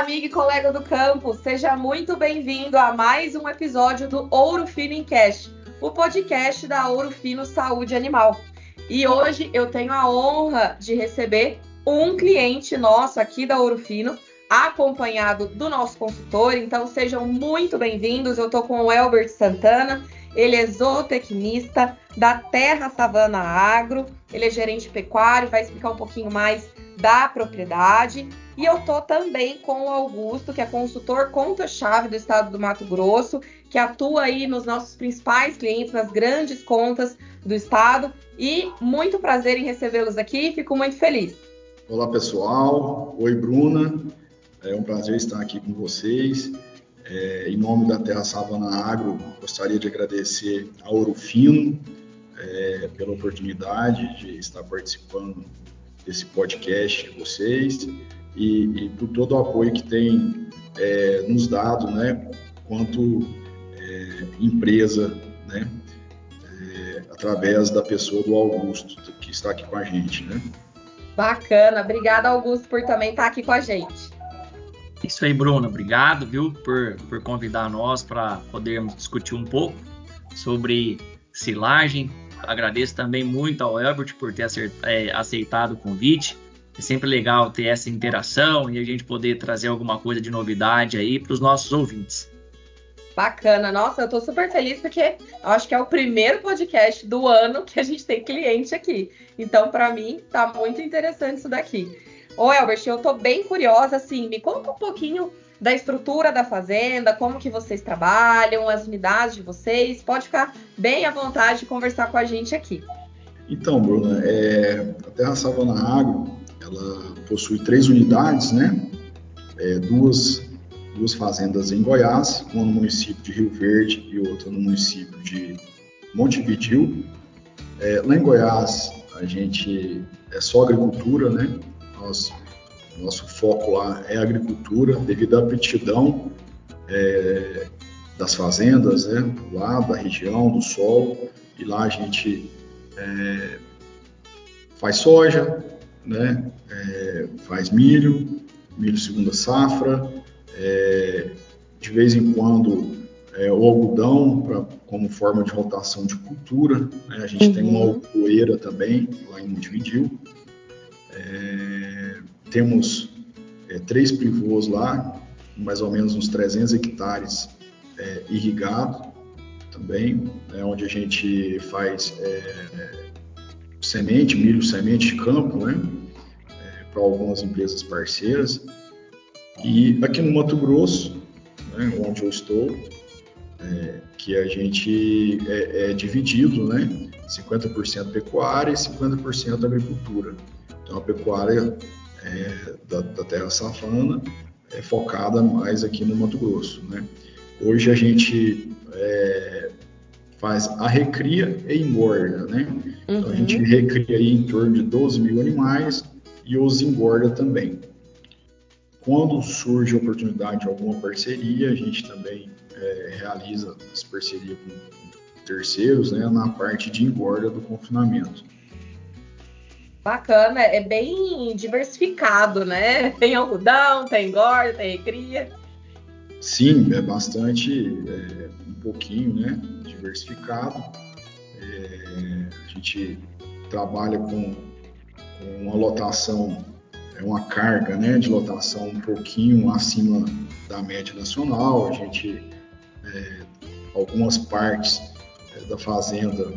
amigo e colega do campo, seja muito bem-vindo a mais um episódio do Ouro Fino em Cash, o podcast da Ouro Fino Saúde Animal. E hoje eu tenho a honra de receber um cliente nosso aqui da Ouro Fino, acompanhado do nosso consultor. Então sejam muito bem-vindos. Eu estou com o Elbert Santana. Ele é zootecnista da Terra Savana Agro. Ele é gerente pecuário, vai explicar um pouquinho mais da propriedade. E eu tô também com o Augusto, que é consultor conta-chave do estado do Mato Grosso, que atua aí nos nossos principais clientes, nas grandes contas do estado. E muito prazer em recebê-los aqui, fico muito feliz. Olá, pessoal. Oi, Bruna. É um prazer estar aqui com vocês. É, em nome da Terra Savana Agro, gostaria de agradecer a Ouro Fino é, pela oportunidade de estar participando desse podcast de vocês e, e por todo o apoio que tem é, nos dado, né, quanto é, empresa, né, é, através da pessoa do Augusto que está aqui com a gente, né. Bacana, obrigada Augusto por também estar aqui com a gente. Isso aí, Bruna, obrigado, viu, por, por convidar nós para podermos discutir um pouco sobre silagem. Agradeço também muito ao Elbert por ter é, aceitado o convite. É sempre legal ter essa interação e a gente poder trazer alguma coisa de novidade aí para os nossos ouvintes. Bacana, nossa, eu estou super feliz porque acho que é o primeiro podcast do ano que a gente tem cliente aqui. Então, para mim, tá muito interessante isso daqui. Ô, Elbert, eu estou bem curiosa, assim, me conta um pouquinho da estrutura da fazenda, como que vocês trabalham, as unidades de vocês. Pode ficar bem à vontade de conversar com a gente aqui. Então, Bruna, é, a Terra Savana Agro, ela possui três unidades, né? É, duas, duas fazendas em Goiás, uma no município de Rio Verde e outra no município de Montevidil. É, lá em Goiás, a gente é só agricultura, né? Nós, nosso foco lá é agricultura, devido à aptidão é, das fazendas, né? Lá da região, do solo, e lá a gente é, faz soja, né? É, faz milho, milho segunda safra, é, de vez em quando é, o algodão pra, como forma de rotação de cultura. Né? A gente uhum. tem uma uhum. algoeira também lá em Montevidil. É, temos é, três pivôs lá, mais ou menos uns 300 hectares é, irrigado também, né? onde a gente faz semente, milho semente de campo, né? É, para algumas empresas parceiras. E aqui no Mato Grosso, né, onde eu estou, é, que a gente é, é dividido, né? 50% pecuária e 50% agricultura. Então a pecuária é, da, da, terra safana é focada mais aqui no Mato Grosso, né? Hoje a gente é, faz a recria e engorda, né? Uhum. Então a gente uhum. recria aí em torno de 12 mil animais e os engorda também. Quando surge a oportunidade de alguma parceria, a gente também é, realiza essa parceria com terceiros, né, na parte de engorda do confinamento. Bacana, é bem diversificado, né? Tem algodão, tem engorda, tem recria. Sim, é bastante, é, um pouquinho, né, diversificado. É, a gente trabalha com, com uma lotação, é uma carga, né, de lotação um pouquinho acima da média nacional. A gente, é, algumas partes é, da fazenda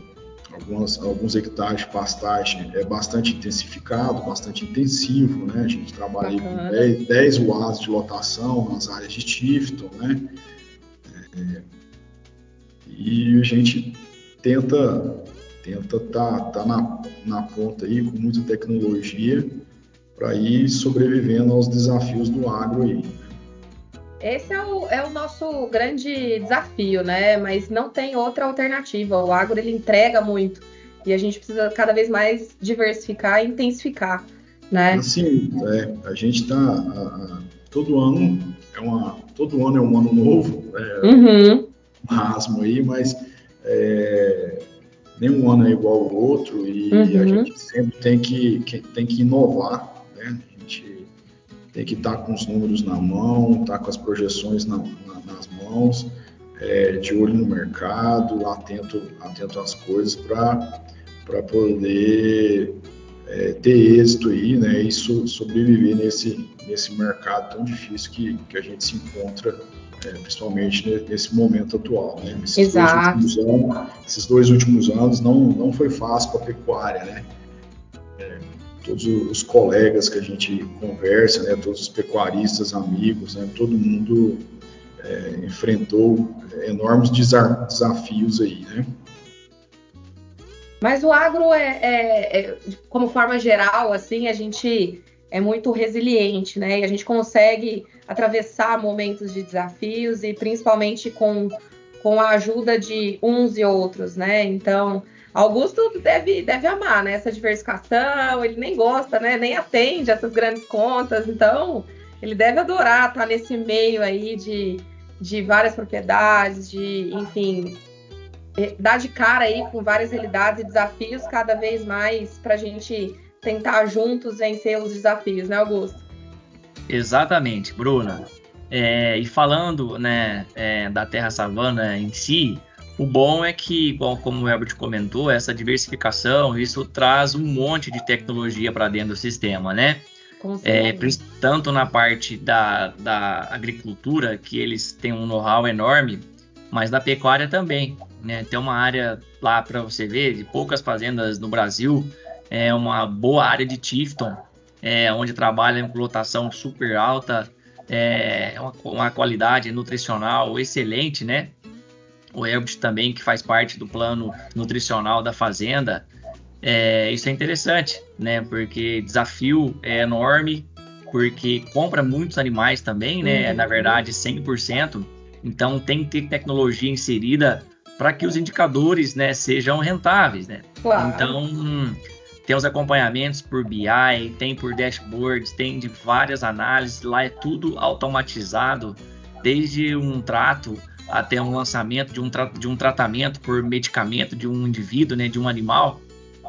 algumas, alguns hectares de pastagem é bastante intensificado, bastante intensivo, né? A gente trabalha com 10, 10 UAs de lotação nas áreas de Tifton, né? É, e a gente tenta tenta tá, tá na, na ponta aí com muita tecnologia para ir sobrevivendo aos desafios do agro aí. Esse é o, é o nosso grande desafio, né? Mas não tem outra alternativa. O agro ele entrega muito e a gente precisa cada vez mais diversificar e intensificar, né? Sim, é, a gente está todo ano é uma todo ano é um ano novo, é, uhum. um rasmo aí, mas é, nenhum ano é igual ao outro e uhum. a gente sempre tem que, que, tem que inovar, né? A gente tem que estar tá com os números na mão, estar tá com as projeções na, na, nas mãos, é, de olho no mercado, atento, atento às coisas para poder é, ter êxito aí, né, e so, sobreviver nesse, nesse mercado tão difícil que, que a gente se encontra, é, principalmente nesse momento atual, né, esses Exato. Dois anos, esses dois últimos anos não, não foi fácil para a pecuária, né, é, todos os colegas que a gente conversa, né, todos os pecuaristas, amigos, né, todo mundo é, enfrentou enormes desafios aí, né. Mas o agro é, é, é, como forma geral, assim, a gente é muito resiliente, né? E a gente consegue atravessar momentos de desafios e principalmente com, com a ajuda de uns e outros, né? Então, Augusto deve, deve amar, né? Essa diversificação, ele nem gosta, né? Nem atende essas grandes contas, então ele deve adorar estar nesse meio aí de, de várias propriedades, de, enfim, é, dar de cara aí com várias realidades e desafios cada vez mais para a gente tentar juntos vencer os desafios, né, Augusto? Exatamente, Bruna. É, e falando né, é, da Terra Savana em si, o bom é que, bom, como o Herbert comentou, essa diversificação, isso traz um monte de tecnologia para dentro do sistema, né? É, tanto na parte da, da agricultura, que eles têm um know-how enorme, mas da pecuária também. Né? Tem uma área lá para você ver, de poucas fazendas no Brasil, é uma boa área de Tifton, é, onde trabalha com lotação super alta, é uma, uma, qualidade nutricional excelente, né? O Herbert também, que faz parte do plano nutricional da fazenda, é, isso é interessante, né? Porque desafio é enorme, porque compra muitos animais também, né? Uhum. Na verdade, 100%. Então tem que ter tecnologia inserida para que os indicadores né, sejam rentáveis. Né? Claro. Então, hum, tem os acompanhamentos por BI, tem por dashboards, tem de várias análises, lá é tudo automatizado, desde um trato até um lançamento de um, de um tratamento por medicamento de um indivíduo, né, de um animal.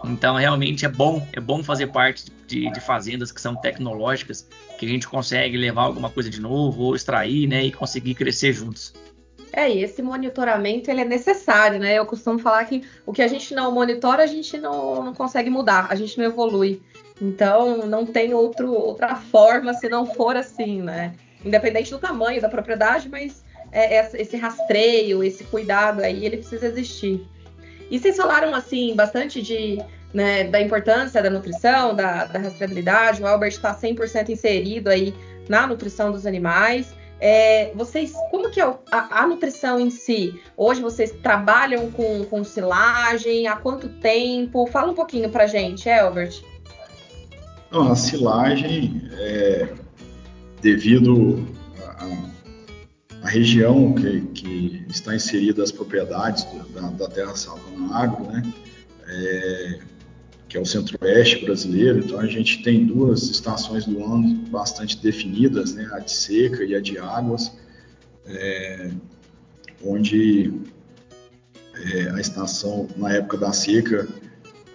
Então, realmente é bom, é bom fazer parte de, de, fazendas que são tecnológicas, que a gente consegue levar alguma coisa de novo ou extrair, né, e conseguir crescer juntos. É, e esse monitoramento ele é necessário, né? Eu costumo falar que o que a gente não monitora, a gente não, não consegue mudar, a gente não evolui. Então, não tem outro, outra forma se não for assim, né? Independente do tamanho da propriedade, mas esse rastreio, esse cuidado aí, ele precisa existir. E vocês falaram, assim, bastante de, né, da importância da nutrição, da, da rastreabilidade. O Albert está 100% inserido aí na nutrição dos animais. É, vocês, como que é a, a, nutrição em si? Hoje vocês trabalham com, com silagem? Há quanto tempo? Fala um pouquinho pra gente, Albert. Não, a silagem, é, devido à região que, que, está inserida as propriedades da, da terra salvana agro, né? É, que é o centro-oeste brasileiro, então a gente tem duas estações do ano bastante definidas, né, a de seca e a de águas, é, onde é, a estação, na época da seca,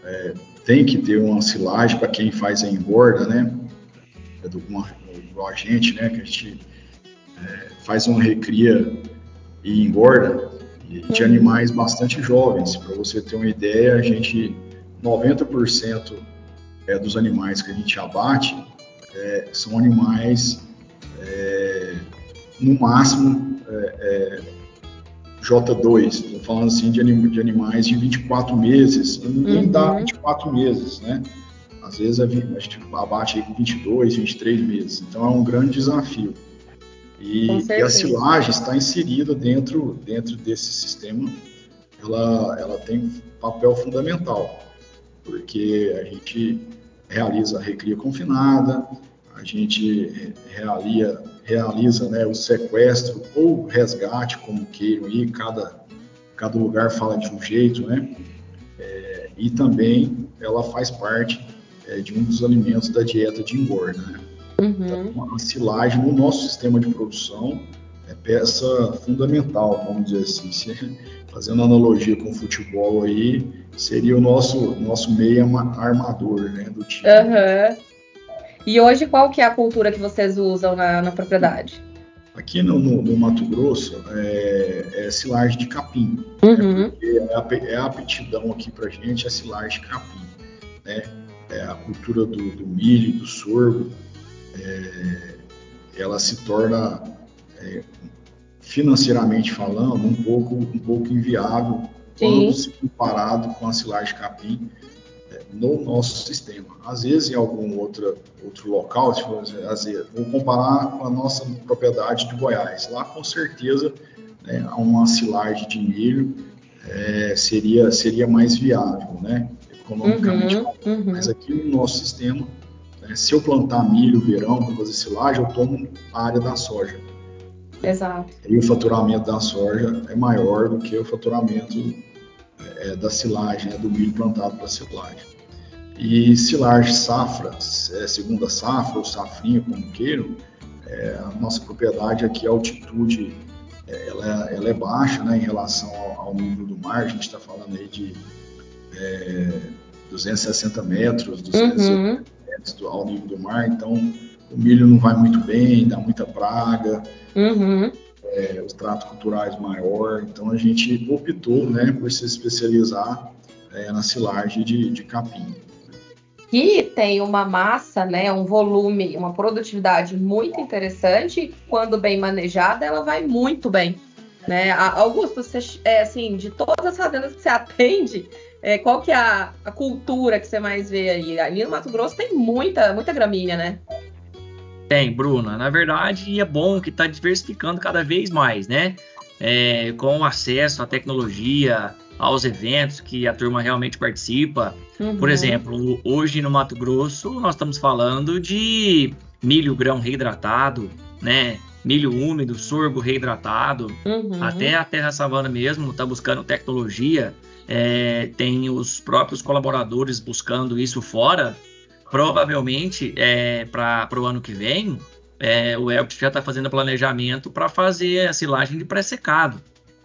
é, tem que ter uma silagem para quem faz a engorda, né, é do, uma, igual a gente, né, que a gente é, faz uma recria e engorda, de animais bastante jovens. Para você ter uma ideia, a gente 90% é, dos animais que a gente abate é, são animais, é, no máximo, é, é, J2. Estou falando assim de, anim, de, animais de 24 meses, nem uhum. dá 24 meses, né? Às vezes a, a gente abate aí com 22, 23 meses. Então é um grande desafio. E, e a silagem está inserida dentro, dentro desse sistema. Ela, ela tem um papel fundamental porque a gente realiza a recria confinada, a gente realiza, realiza né, o sequestro ou resgate, como queiram ir, cada, cada lugar fala de um jeito, né? É, e também ela faz parte é, de um dos alimentos da dieta de engorda, né? Uhum. Então, a silagem no nosso sistema de produção é peça fundamental, vamos dizer assim. Fazendo analogia com o futebol aí, seria o nosso, nosso meia armador né, do time. Uhum. E hoje qual que é a cultura que vocês usam na, na propriedade? Aqui no, no, no, Mato Grosso é, é silagem de capim. Uhum. Né? É, a, aptidão aqui para gente é silagem de capim. Né? É a cultura do, do milho, do sorgo, é, ela se torna é, financeiramente falando um pouco um pouco inviável Sim. quando se comparado com a silagem de capim no nosso sistema. Às vezes, em algum outro, outro local, se for, às vezes, vou comparar com a nossa propriedade de Goiás. Lá, com certeza, né, uma silagem de milho é, seria, seria mais viável, né, economicamente. Uhum, uhum. Mas aqui no nosso sistema, né, se eu plantar milho verão para fazer silagem, eu tomo a área da soja. Exato. E o faturamento da soja é maior do que o faturamento é, da silagem, né, do milho plantado para silagem. E silagem safra, é, segunda safra ou safrinha, como queiram, é, a nossa propriedade aqui, a altitude, é, ela, ela, é baixa né, em relação ao, ao, nível do mar, a gente está falando aí de é, 260 metros, 260 uhum. Do, ao nível do mar, então o milho não vai muito bem, dá muita praga, uhum. é, os tratos culturais maior, então a gente optou né, por se especializar é, na silagem de, de capim que tem uma massa, né, um volume, uma produtividade muito interessante. Quando bem manejada, ela vai muito bem. Né? Augusto, você, é, assim, de todas as fazendas que você atende, é, qual que é a, a, cultura que você mais vê aí? Ali no Mato Grosso tem muita, muita gramínea, né? Tem, Bruna. Na verdade, é bom que está diversificando cada vez mais, né? É, com acesso à tecnologia, aos eventos que a turma realmente participa. Uhum. Por exemplo, hoje no Mato Grosso nós estamos falando de milho grão reidratado, né? Milho úmido, sorgo reidratado, uhum. até a Terra Savana mesmo está buscando tecnologia. É, tem os próprios colaboradores buscando isso fora. Provavelmente é, para o ano que vem, é, o Elbit já está fazendo planejamento para fazer a silagem de pré-secado.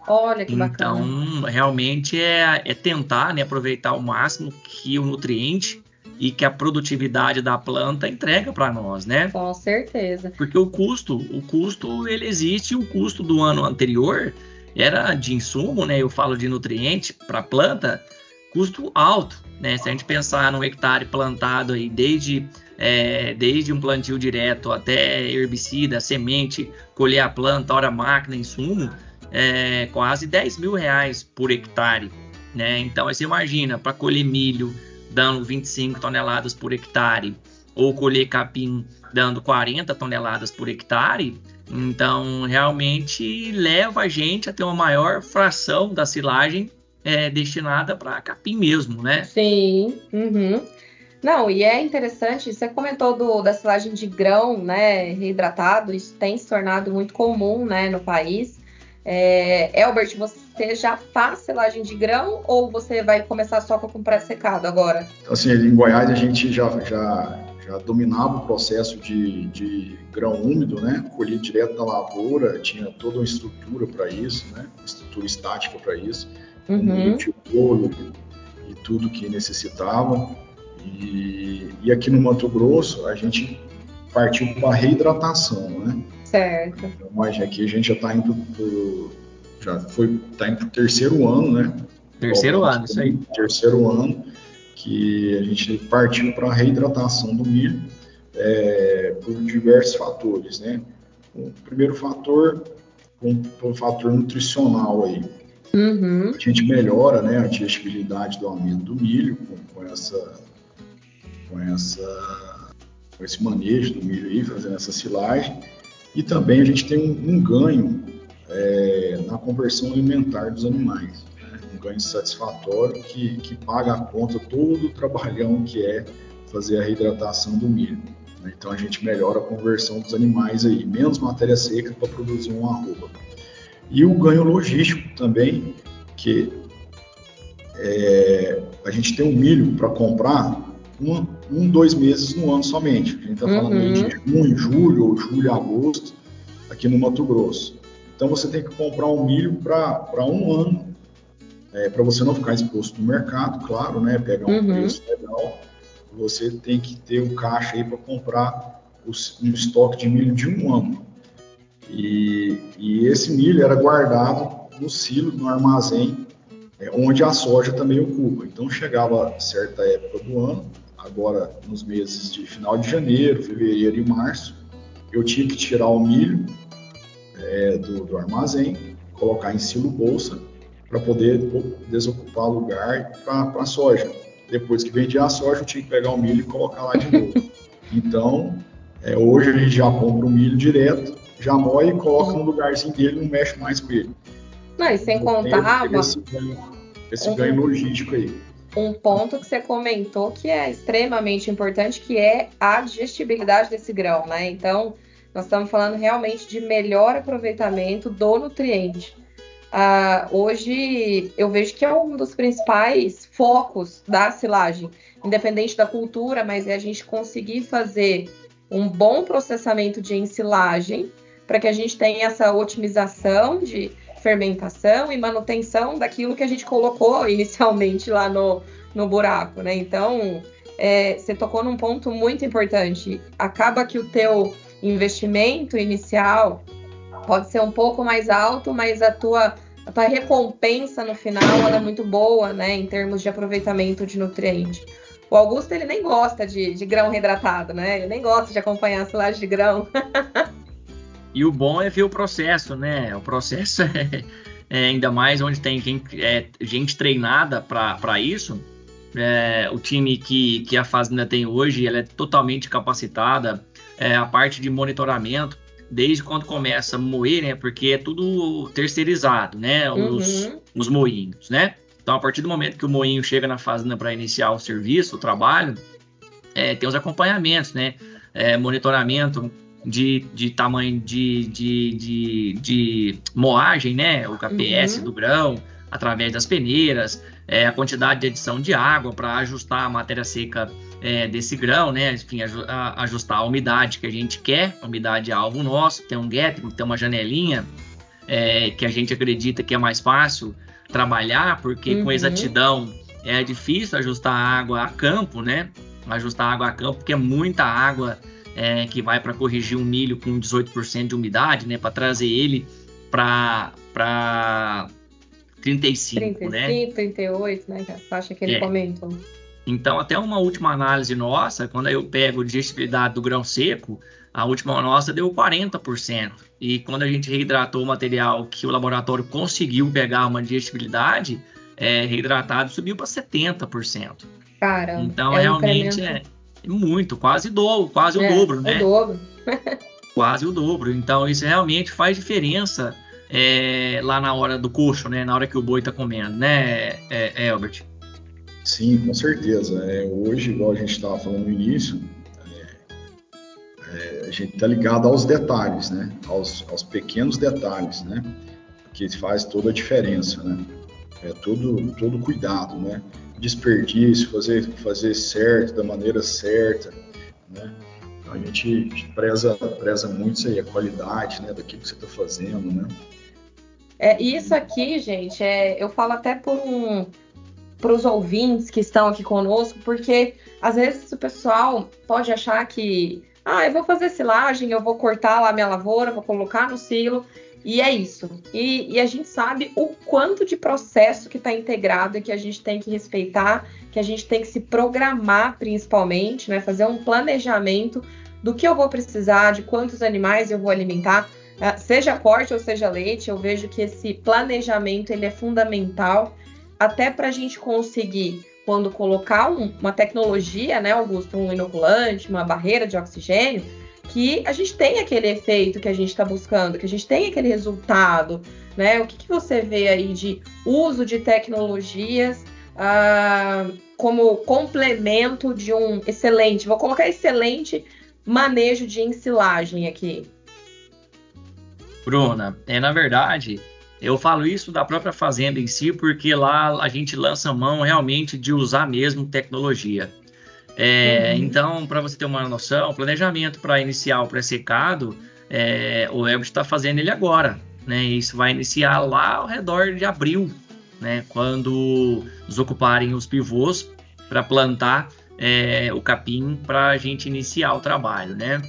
Olha que então, bacana. Então, realmente é, é tentar né, aproveitar ao máximo que o nutriente e que a produtividade da planta entrega para nós, né? Com certeza. Porque o custo, o custo ele existe, o custo do ano anterior era de insumo, né? Eu falo de nutriente para planta, custo alto, né? Se a gente pensar num hectare plantado aí desde é, desde um plantio direto até herbicida, semente, colher a planta, hora máquina, insumo, é, quase 10 mil reais por hectare. Né? Então, você imagina, para colher milho dando 25 toneladas por hectare, ou colher capim dando 40 toneladas por hectare, então realmente leva a gente a ter uma maior fração da silagem é, destinada para capim mesmo, né? Sim. Uhum. Não, e é interessante, você comentou do, da silagem de grão, né, reidratado, isso tem se tornado muito comum, né, no país. É, Elbert, você já faz selagem de grão ou você vai começar só com pré-secado agora? Assim, em Goiás a gente já, já, já dominava o processo de, de grão úmido, né? Colhi direto da lavoura, tinha toda uma estrutura para isso, né? Estrutura estática para isso, uhum. um e tudo que necessitava. E, e aqui no Mato Grosso a gente partiu para a reidratação, né? Certo. Então, mas aqui a gente já está indo pro, já foi tá indo pro terceiro ano, né? Terceiro ano, isso aí. Terceiro ano que a gente partiu para a reidratação do milho é, por diversos fatores, né? O primeiro fator, um, um fator nutricional aí. Uhum. A gente melhora, né, a digestibilidade do aumento do milho com, com essa com essa com esse manejo do milho aí, fazendo essa silagem e também a gente tem um, um ganho é, na conversão alimentar dos animais. Ganho satisfatório que, que paga a conta todo o trabalhão que é fazer a reidratação do milho. Né? Então a gente melhora a conversão dos animais aí, menos matéria seca para produzir um arroba. E o ganho logístico também, que é, a gente tem um milho para comprar um, um, dois meses no ano somente. A gente está falando uhum. de junho, julho ou julho, agosto, aqui no Mato Grosso. Então você tem que comprar um milho para um ano, é, para você não ficar exposto no mercado, claro, né? Pegar um uhum. preço legal. você tem que ter o caixa aí para comprar um estoque de milho de um ano. E, e esse milho era guardado no silo, no armazém, é, onde a soja também ocupa. Então chegava certa época do ano, agora nos meses de final de janeiro, fevereiro e março, eu tinha que tirar o milho é, do, do, armazém, colocar em silo bolsa para poder desocupar lugar para a soja. Depois que vendia a soja, eu tinha que pegar o milho e colocar lá de novo. Então, é, hoje a gente já compra o milho direto, já moe e coloca no lugarzinho dele, não mexe mais com ele. Não, e sem contar. Esse, ganho, esse ganho logístico aí. Um ponto que você comentou que é extremamente importante, que é a digestibilidade desse grão, né? Então, nós estamos falando realmente de melhor aproveitamento do nutriente. Uh, hoje eu vejo que é um dos principais focos da silagem, independente da cultura, mas é a gente conseguir fazer um bom processamento de ensilagem para que a gente tenha essa otimização de fermentação e manutenção daquilo que a gente colocou inicialmente lá no, no buraco, né? Então, é, você tocou num ponto muito importante. Acaba que o teu investimento inicial pode ser um pouco mais alto, mas a tua, a recompensa no final é muito boa, né? Em termos de aproveitamento de nutriente. O Augusto ele nem gosta de, de grão reidratado, né? Ele nem gosta de acompanhar a silagem de grão. e o bom é ver o processo, né? O processo é, é ainda mais onde tem quem, é, gente treinada para isso. É, o time que, que a Fazenda tem hoje, ela é totalmente capacitada. É, a parte de monitoramento, desde quando começa a moer, né? Porque é tudo terceirizado, né? Os, uhum. os moinhos, né? Então, a partir do momento que o moinho chega na fazenda para iniciar o serviço, o trabalho, é, tem os acompanhamentos, né? É, monitoramento de, de tamanho de, de, de, de, moagem, né? O KPS uhum. do grão, através das peneiras, é, a quantidade de adição de água para ajustar a matéria seca é, desse grão, né? Enfim, ajustar a umidade que a gente quer, a umidade alvo nosso, tem um gap, tem uma janelinha é, que a gente acredita que é mais fácil trabalhar, porque uhum. com exatidão é difícil ajustar a água a campo, né? Ajustar a água a campo, porque é muita água é, que vai para corrigir um milho com 18% de umidade, né? Para trazer ele para 35, 35, né? 38, né? É a faixa que ele é. comentou. Então, até uma última análise nossa, quando eu pego a digestibilidade do grão seco, a última nossa deu 40%. E quando a gente reidratou o material que o laboratório conseguiu pegar uma digestibilidade, é, reidratado subiu para 70%. Caramba. Então, é realmente é muito, quase, do, quase é, o dobro, né? O dobro. quase o dobro. Então, isso realmente faz diferença é, lá na hora do coxo, né? Na hora que o boi está comendo, né, é, é, Albert? Sim, com certeza. É, hoje, igual a gente estava falando no início, é, a gente está ligado aos detalhes, né? Aos, aos, pequenos detalhes, né? Que faz toda a diferença, né? É todo, todo cuidado, né? Desperdício, fazer, fazer certo, da maneira certa, né? Então, a gente preza, preza muito isso aí, a qualidade, né? Daquilo que você está fazendo, né? É, isso aqui, gente, é, eu falo até por um para os ouvintes que estão aqui conosco, porque às vezes o pessoal pode achar que ah, eu vou fazer silagem, eu vou cortar lá minha lavoura, vou colocar no silo, e é isso. E, e a gente sabe o quanto de processo que está integrado e que a gente tem que respeitar, que a gente tem que se programar principalmente, né? Fazer um planejamento do que eu vou precisar, de quantos animais eu vou alimentar, seja corte ou seja leite. Eu vejo que esse planejamento ele é fundamental até para a gente conseguir quando colocar um, uma tecnologia, né, Augusto, um inoculante, uma barreira de oxigênio, que a gente tem aquele efeito que a gente está buscando, que a gente tem aquele resultado, né? O que, que você vê aí de uso de tecnologias ah, como complemento de um excelente, vou colocar excelente manejo de ensilagem aqui? Bruna, é na verdade eu falo isso da própria fazenda em si, porque lá a gente lança mão realmente de usar mesmo tecnologia. É, uhum. Então, para você ter uma noção, o planejamento para iniciar o pré-secado, é, o Ebert está fazendo ele agora. Né? Isso vai iniciar lá ao redor de abril, né? quando desocuparem os pivôs para plantar é, o capim para a gente iniciar o trabalho, né?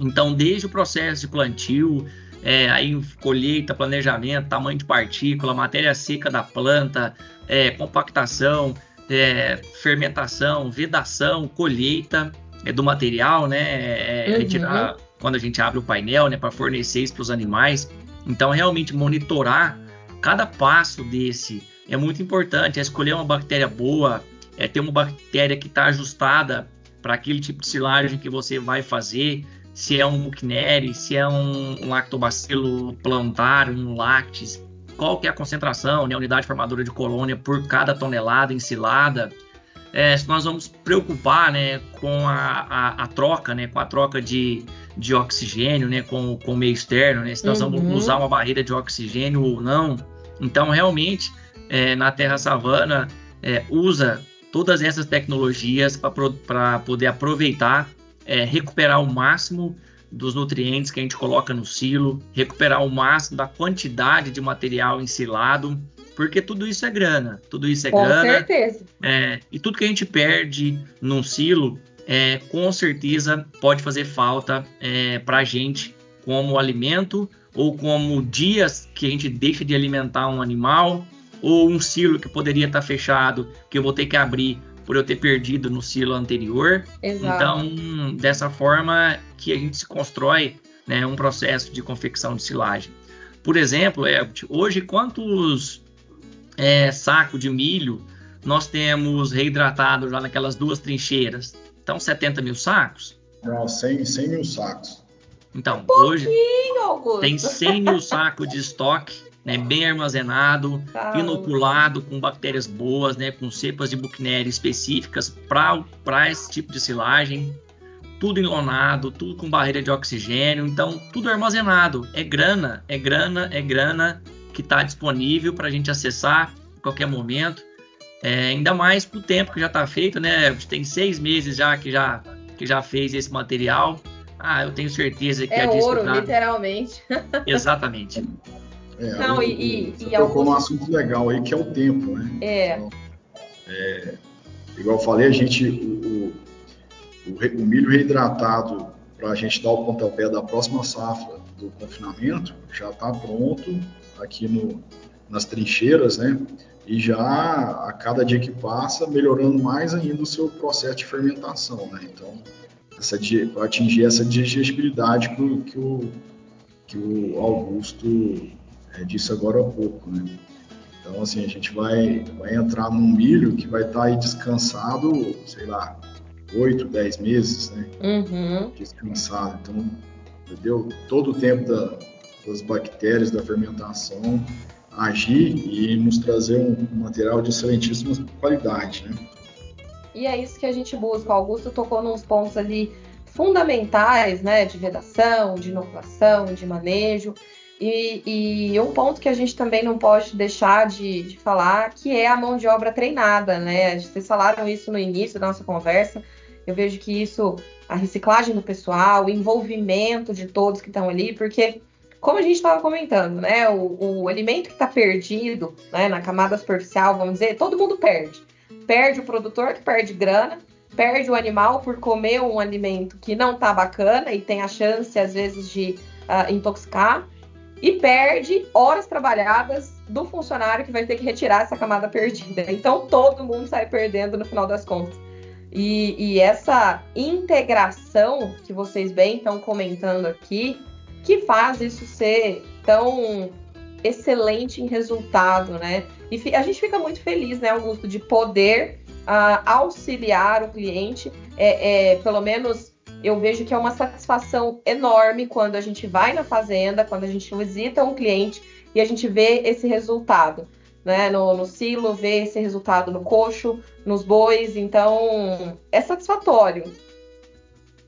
Então, desde o processo de plantio, é, aí colheita, planejamento, tamanho de partícula, matéria seca da planta, é, compactação, é, fermentação, vedação, colheita é, do material, né? É, uhum. Retirar quando a gente abre o painel, né? Para fornecer isso para os animais. Então, realmente monitorar cada passo desse é muito importante. É escolher uma bactéria boa, é ter uma bactéria que está ajustada para aquele tipo de silagem que você vai fazer. Se é um mucneri, se é um, um lactobacilo plantar, um lactis, qual que é a concentração, né, a unidade formadora de colônia por cada tonelada ensilada. É, se nós vamos preocupar né, com a, a, a, troca, né, com a troca de, de oxigênio né, com, com o meio externo, né, se nós uhum. vamos usar uma barreira de oxigênio ou não. Então, realmente, é, na Terra Savana, é, usa todas essas tecnologias para poder aproveitar, é, recuperar o máximo dos nutrientes que a gente coloca no silo, recuperar o máximo da quantidade de material ensilado, porque tudo isso é grana, tudo isso é com grana. Com certeza. É, e tudo que a gente perde num silo, é, com certeza pode fazer falta é, para a gente como alimento ou como dias que a gente deixa de alimentar um animal ou um silo que poderia estar fechado que eu vou ter que abrir por eu ter perdido no silo anterior. Exato. Então, dessa forma que a gente se constrói né, um processo de confecção de silagem. Por exemplo, Herbert, hoje quantos é, sacos de milho nós temos reidratados lá naquelas duas trincheiras? Então, 70 mil sacos? Não, 100, 100 mil sacos. Então, um hoje Augusto. tem 100 mil sacos de estoque né, bem armazenado, Caramba. inoculado com bactérias boas, né, com cepas de Buchneri específicas para esse tipo de silagem, tudo enlonado, tudo com barreira de oxigênio, então tudo armazenado. É grana, é grana, é grana que está disponível para a gente acessar a qualquer momento. É, ainda mais para o tempo que já está feito, né? Tem seis meses já que já que já fez esse material. Ah, eu tenho certeza que é a ouro, literalmente. Exatamente. É, Não, e, você e tocou alguns... num assunto legal aí, que é o tempo, né? É. Então, é igual eu falei, a gente, o, o, o milho reidratado, para a gente dar o pontapé da próxima safra do confinamento, já está pronto aqui no, nas trincheiras, né? E já a cada dia que passa, melhorando mais ainda o seu processo de fermentação, né? Então, para atingir essa digestibilidade que o, que o, que o Augusto é, disse agora há pouco, né? Então, assim, a gente vai, vai entrar num milho que vai estar tá aí descansado, sei lá, 8, 10 meses, né? Uhum. Descansado. Então, deu todo o tempo da, das bactérias, da fermentação agir e nos trazer um, material de excelentíssima qualidade, né? E é isso que a gente busca. O Augusto tocou nos pontos ali fundamentais, né, de vedação, de inoculação, de manejo. E, e, um ponto que a gente também não pode deixar de, de, falar, que é a mão de obra treinada, né? Vocês falaram isso no início da nossa conversa. Eu vejo que isso, a reciclagem do pessoal, o envolvimento de todos que estão ali, porque, como a gente estava comentando, né? O, o alimento que está perdido né, na camada superficial, vamos dizer, todo mundo perde. Perde o produtor, que perde grana, perde o animal por comer um alimento que não está bacana e tem a chance, às vezes, de uh, intoxicar e perde horas trabalhadas do funcionário que vai ter que retirar essa camada perdida. Então todo mundo sai perdendo no final das contas. E, e essa integração que vocês bem estão comentando aqui, que faz isso ser tão excelente em resultado, né? E a gente fica muito feliz, né, Augusto, de poder uh, auxiliar o cliente, é, é, pelo menos eu vejo que é uma satisfação enorme quando a gente vai na fazenda, quando a gente visita um cliente e a gente vê esse resultado. Né, no, no silo, vê esse resultado no coxo, nos bois, então é satisfatório.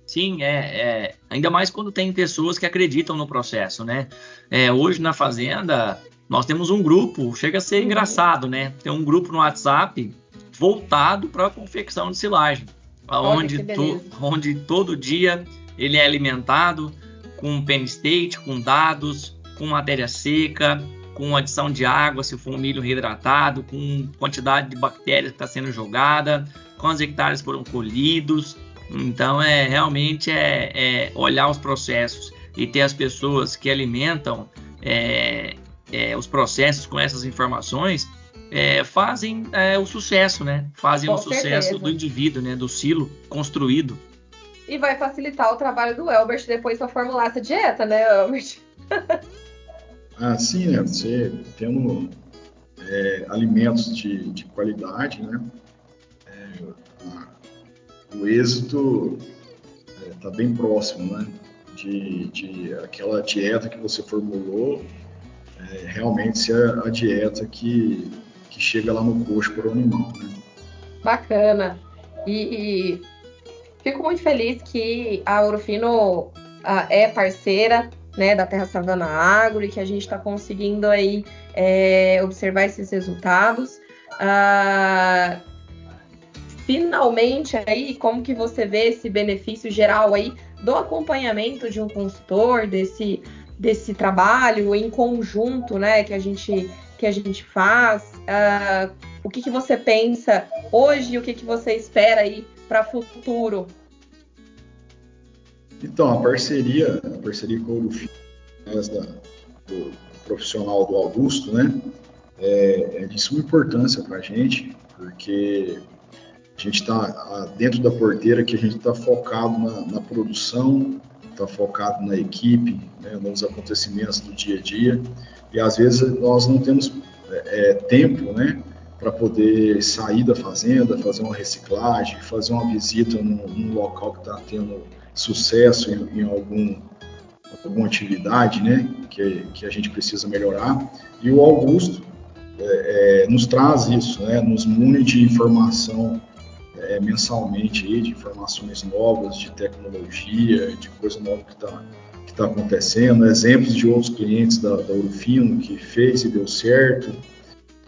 Sim, é, é, ainda mais quando tem pessoas que acreditam no processo, né? É, hoje na fazenda nós temos um grupo, chega a ser uhum. engraçado, né? Tem um grupo no WhatsApp voltado para a confecção de silagem onde, to, onde todo dia ele é alimentado com pen state, com dados, com matéria seca, com adição de água, se for um milho reidratado, com quantidade de bactérias que está sendo jogada, quantos hectares foram colhidos. Então, é realmente é, é olhar os processos e ter as pessoas que alimentam é, é, os processos com essas informações é, fazem é, o sucesso, né? Fazem com o certeza. sucesso do indivíduo, né? Do silo construído. E vai facilitar o trabalho do Elbert depois para formular essa dieta, né, Elbert? ah, sim, né? Você tendo é, alimentos de, de, qualidade, né? É, a, o êxito está é, bem próximo, né? De, de, aquela dieta que você formulou é, realmente ser a, dieta que, que chega lá no coxo o animal, né? Bacana. E, e, fico muito feliz que a Ourofino é parceira né, da Terra Savana Agro e que a gente está conseguindo aí é, observar esses resultados. Ah, finalmente aí, como que você vê esse benefício geral aí do acompanhamento de um consultor, desse, desse trabalho em conjunto, né, que a gente que a gente faz? Ah, o que, que você pensa hoje e o que, que você espera aí para o futuro então, a parceria, a parceria com o Fim, do profissional do Augusto, né, é, é de suma importância para a gente, porque a gente está dentro da porteira que a gente está focado na, na produção, está focado na equipe, né, nos acontecimentos do dia a dia, e às vezes nós não temos é, é tempo, né, para poder sair da fazenda, fazer uma reciclagem, fazer uma visita num, num local que está tendo sucesso em, em, algum, alguma atividade, né, que, que a gente precisa melhorar. E o Augusto é, é, nos traz isso, né, nos mune de informação é, mensalmente, de informações novas, de tecnologia, de coisa nova que está que tá acontecendo, exemplos de outros clientes da, da Urufino que fez e deu certo.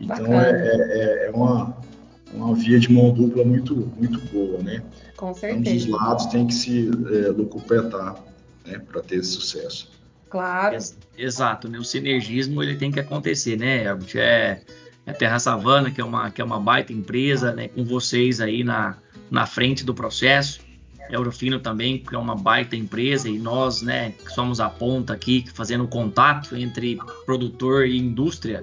Então é, é, é, uma, uma via de mão dupla muito, muito boa, né? Com certeza. Ambos os lados têm que se é, lucupletar né, para ter esse sucesso. Claro. Exato, né? O sinergismo ele tem que acontecer, né, Herbert? É, é a Terra Savana, que é uma, que é uma baita empresa, né, com vocês aí na, na frente do processo. Eurofino também, que é uma baita empresa, e nós, né, que somos a ponta aqui, fazendo contato entre produtor e indústria.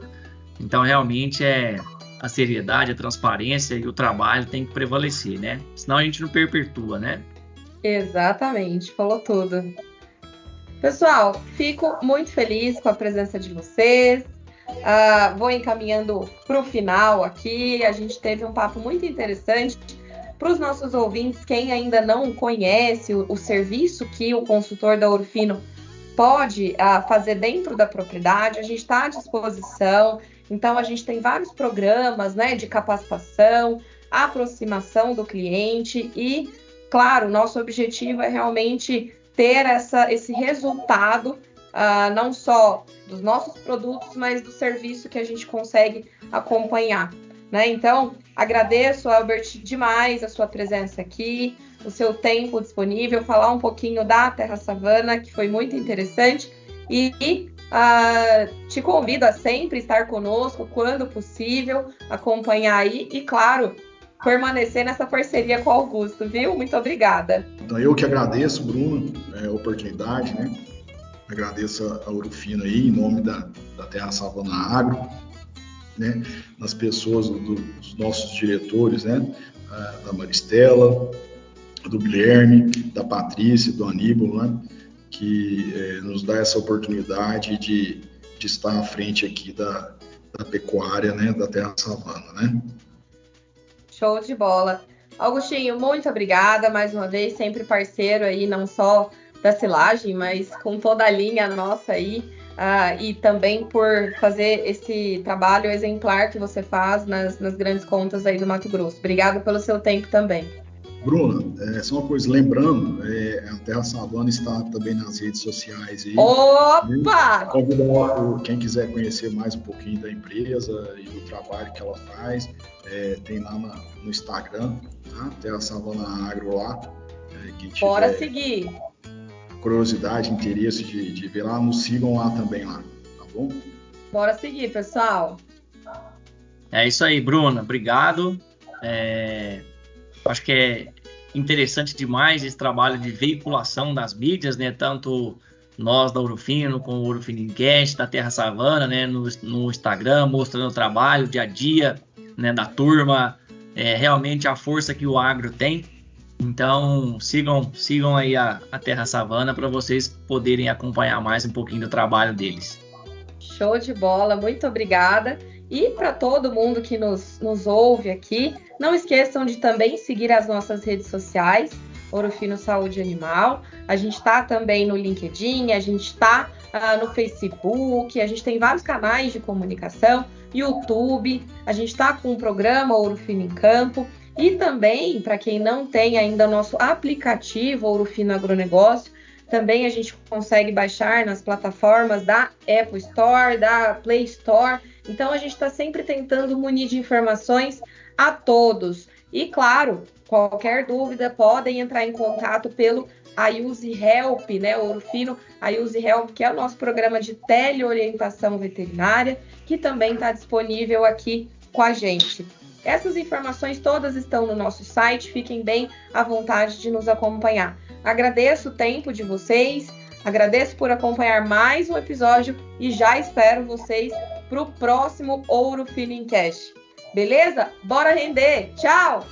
Então, realmente é a seriedade, a transparência e o trabalho tem que prevalecer, né? Senão a gente não perpetua, né? Exatamente, falou tudo. Pessoal, fico muito feliz com a presença de vocês. Uh, vou encaminhando para o final aqui. A gente teve um papo muito interessante. Para os nossos ouvintes, quem ainda não conhece o, o serviço que o consultor da Orfino pode uh, fazer dentro da propriedade, a gente está à disposição. Então, a gente tem vários programas né, de capacitação, aproximação do cliente e, claro, nosso objetivo é realmente ter essa, esse resultado, uh, não só dos nossos produtos, mas do serviço que a gente consegue acompanhar. Né? Então, agradeço, Albert, demais a sua presença aqui, o seu tempo disponível, falar um pouquinho da Terra Savana, que foi muito interessante, e Uh, te convido a sempre estar conosco quando possível, acompanhar aí e, claro, permanecer nessa parceria com o Augusto, viu? Muito obrigada. Então, eu que agradeço, Bruno, é, a oportunidade, né? Agradeço a Urufino aí, em nome da, da Terra Savana Agro, né? Nas pessoas do, dos nossos diretores, né? Da Maristela, do Guilherme, da Patrícia, do Aníbal, né? que é, nos dá essa oportunidade de, de estar à frente aqui da, da pecuária, né, da terra savana, né? Show de bola. Augustinho, muito obrigada mais uma vez, sempre parceiro aí, não só da silagem, mas com toda a linha nossa aí, uh, e também por fazer esse trabalho exemplar que você faz nas, nas grandes contas aí do Mato Grosso. Obrigado pelo seu tempo também. Bruna, é, só uma coisa, lembrando, é, a Terra Savana está também nas redes sociais. Aí, Opa! Convidar quem quiser conhecer mais um pouquinho da empresa e do trabalho que ela faz, é, tem lá na, no Instagram, tá? Terra Savana Agro lá. É, Bora seguir! Curiosidade, interesse de, de ver lá, nos sigam lá também lá, tá bom? Bora seguir, pessoal! É isso aí, Bruna. Obrigado. É, Acho que é interessante demais esse trabalho de veiculação das mídias, né? Tanto nós da Ourofino com o Ourofino Encast, da Terra Savana, né? No, no, Instagram, mostrando o trabalho, o dia a dia, né? Da turma, é, realmente a força que o agro tem. Então sigam, sigam aí a, a Terra Savana para vocês poderem acompanhar mais um pouquinho do trabalho deles. Show de bola, muito obrigada. E para todo mundo que nos, nos ouve aqui, não esqueçam de também seguir as nossas redes sociais, Orofino Saúde Animal. A gente está também no LinkedIn, a gente está uh, ah, no Facebook, a gente tem vários canais de comunicação, YouTube, a gente está com o programa Orofino em Campo. E também, para quem não tem ainda o nosso aplicativo Orofino Agronegócio, também a gente consegue baixar nas plataformas da Apple Store, da Play Store. Então a gente está sempre tentando munir de informações a todos. E claro, qualquer dúvida podem entrar em contato pelo Ayuse Help, né, Ouro Fino, Help, que é o nosso programa de teleorientação veterinária, que também está disponível aqui com a gente. Essas informações todas estão no nosso site, fiquem bem à vontade de nos acompanhar. Agradeço o tempo de vocês, agradeço por acompanhar mais um episódio e já espero vocês para o próximo Ouro Feeling Cash. Beleza? Bora render! Tchau!